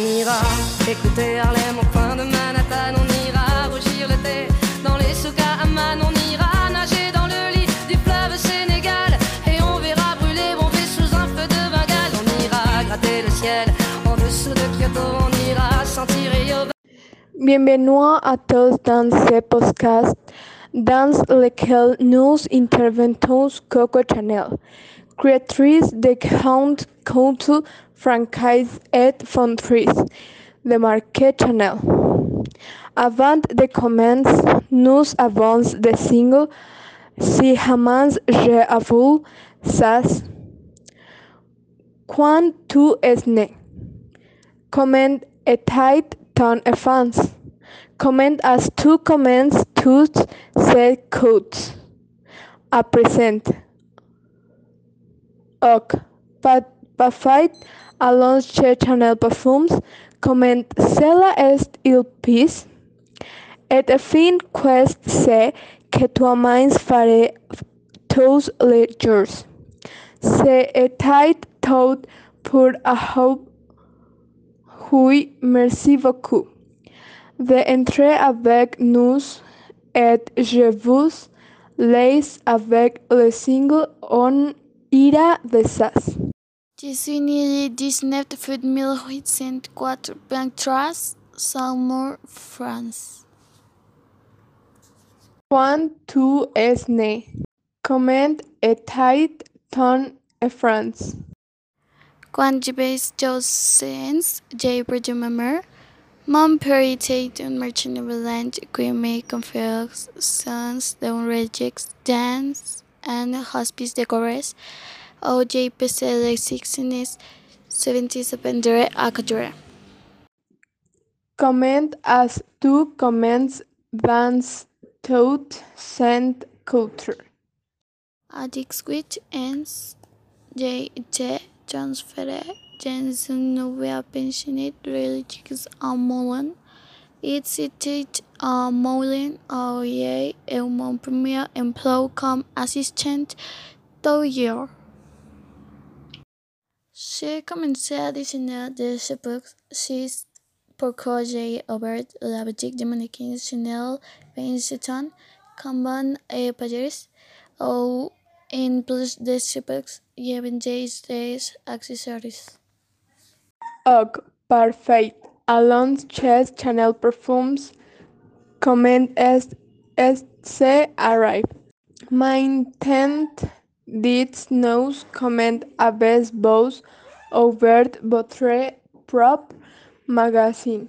ira écouter Harlem au coin de Manhattan, on ira rougir l'été dans les souks à on ira nager dans le lit du fleuve Sénégal. Et on verra brûler Bombay sous un feu de Bengale. On ira gratter le ciel en dessous de Kyoto, on ira sentir Rio. Bienvenido a todos dans ce podcast. Dans lequel nous interventons Coco Chanel, créatrice de Count couture franchise et fondatrice de marque Chanel. Avant de commencer, nous avons des singles Si jamais je avoue ça. Quand tu es né, comment était ton enfance? Comment as tu commences toutes ces codes à présent? Ok, pas, pas fait allons chez Chanel Perfumes, comment cela est il pis? Et enfin, quest c'est que toi mains faré tous les jours. C'était tout pour aujourd'hui. Oui, merci beaucoup d'entrer avec nous et je vous laisse avec le single On ira. Je suis né le 19 août 1843, Saumur, France. Quand tu es né, comment était ton France? Quand j'avais 12 ans, j'ai perdu ma mère. Mon père était un merchant ambulant qui me confiait sens d'un registre dans un hospice de Corrèze où j'ai passé les six années suivantes apprendre à couture. Comment as-tu commencé dans toute cette culture? À 18 ans, j'ai été transféré dans une nouvelle Moulins. C'était à Moulins où j'ai eu mon premier emploi comme assistante tailleur. J'ai commencé à dessiner des c'est pourquoi j'ai ouvert la boutique de mannequins Chanel Vincenton, Kanban et Paris, où en plus des époques, je vendais des accessoires. Ok, parfait. Allons chez Chanel Perfumes. Comment est est arrive? Maintenant, dites-nous comment avez-vous ouvert votre prop magazine?